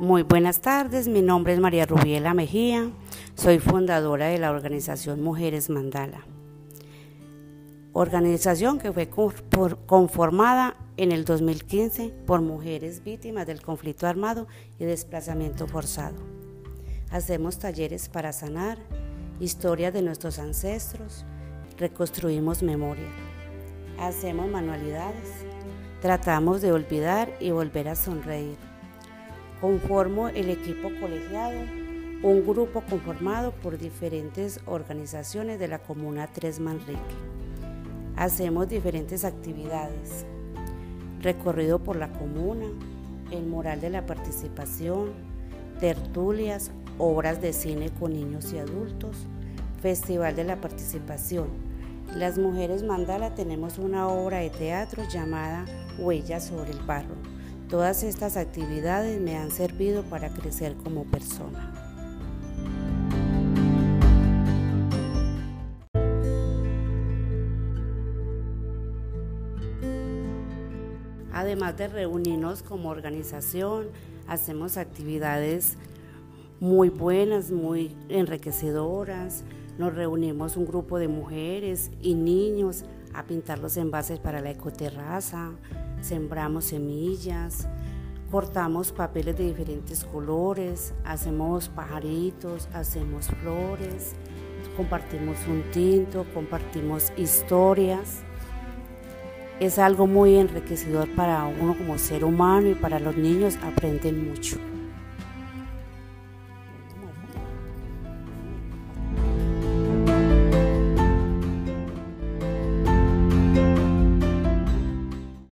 Muy buenas tardes, mi nombre es María Rubiela Mejía, soy fundadora de la organización Mujeres Mandala, organización que fue conformada en el 2015 por mujeres víctimas del conflicto armado y desplazamiento forzado. Hacemos talleres para sanar, historias de nuestros ancestros, reconstruimos memoria, hacemos manualidades, tratamos de olvidar y volver a sonreír Conformo el equipo colegiado, un grupo conformado por diferentes organizaciones de la Comuna Tres Manrique. Hacemos diferentes actividades, recorrido por la comuna, el mural de la participación, tertulias, obras de cine con niños y adultos, festival de la participación. Las mujeres mandala tenemos una obra de teatro llamada Huellas sobre el barro Todas estas actividades me han servido para crecer como persona. Además de reunirnos como organización, hacemos actividades muy buenas, muy enriquecedoras. Nos reunimos un grupo de mujeres y niños a pintar los envases para la ecoterraza, sembramos semillas, cortamos papeles de diferentes colores, hacemos pajaritos, hacemos flores, compartimos un tinto, compartimos historias. Es algo muy enriquecedor para uno como ser humano y para los niños aprenden mucho.